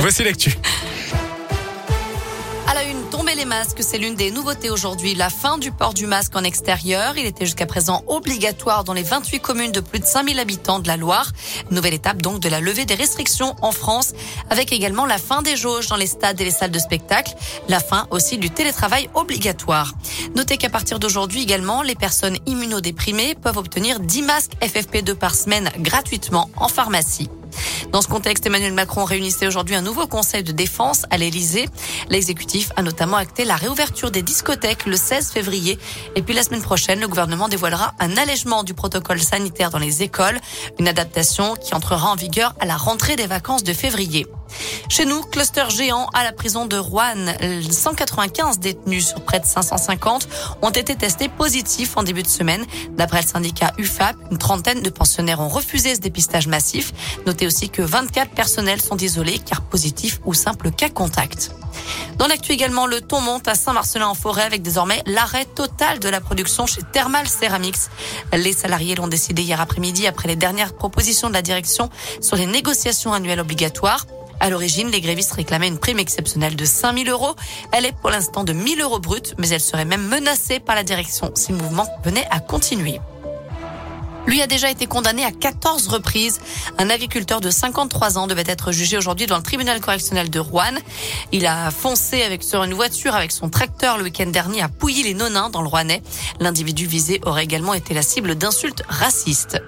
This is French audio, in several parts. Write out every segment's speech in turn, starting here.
Voici l'actu. À la une, tomber les masques, c'est l'une des nouveautés aujourd'hui. La fin du port du masque en extérieur. Il était jusqu'à présent obligatoire dans les 28 communes de plus de 5000 habitants de la Loire. Nouvelle étape donc de la levée des restrictions en France, avec également la fin des jauges dans les stades et les salles de spectacle. La fin aussi du télétravail obligatoire. Notez qu'à partir d'aujourd'hui également, les personnes immunodéprimées peuvent obtenir 10 masques FFP2 par semaine gratuitement en pharmacie. Dans ce contexte, Emmanuel Macron réunissait aujourd'hui un nouveau conseil de défense à l'Elysée. L'exécutif a notamment acté la réouverture des discothèques le 16 février. Et puis la semaine prochaine, le gouvernement dévoilera un allègement du protocole sanitaire dans les écoles, une adaptation qui entrera en vigueur à la rentrée des vacances de février. Chez nous, cluster géant à la prison de Rouen. 195 détenus sur près de 550 ont été testés positifs en début de semaine. D'après le syndicat UFAP, une trentaine de pensionnaires ont refusé ce dépistage massif. Notez aussi que 24 personnels sont isolés car positifs ou simples cas contact. Dans l'actu également, le ton monte à Saint-Marcelin-en-Forêt avec désormais l'arrêt total de la production chez Thermal Ceramics. Les salariés l'ont décidé hier après-midi après les dernières propositions de la direction sur les négociations annuelles obligatoires. À l'origine, les grévistes réclamaient une prime exceptionnelle de 5 000 euros. Elle est pour l'instant de 1 000 euros brut, mais elle serait même menacée par la direction si le mouvement venait à continuer. Lui a déjà été condamné à 14 reprises. Un agriculteur de 53 ans devait être jugé aujourd'hui dans le tribunal correctionnel de Rouen. Il a foncé avec, sur une voiture avec son tracteur le week-end dernier à Pouilly-les-Nonins dans le Rouennais. L'individu visé aurait également été la cible d'insultes racistes.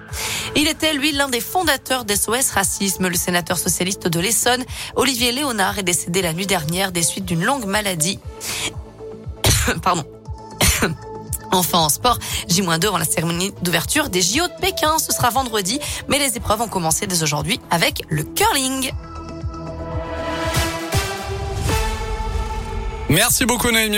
Il était, lui, l'un des fondateurs d'SOS Racisme. Le sénateur socialiste de l'Essonne, Olivier Léonard, est décédé la nuit dernière des suites d'une longue maladie. Pardon. Enfin en sport, J-2 avant la cérémonie d'ouverture des JO de Pékin. Ce sera vendredi, mais les épreuves ont commencé dès aujourd'hui avec le curling. Merci beaucoup Naomi.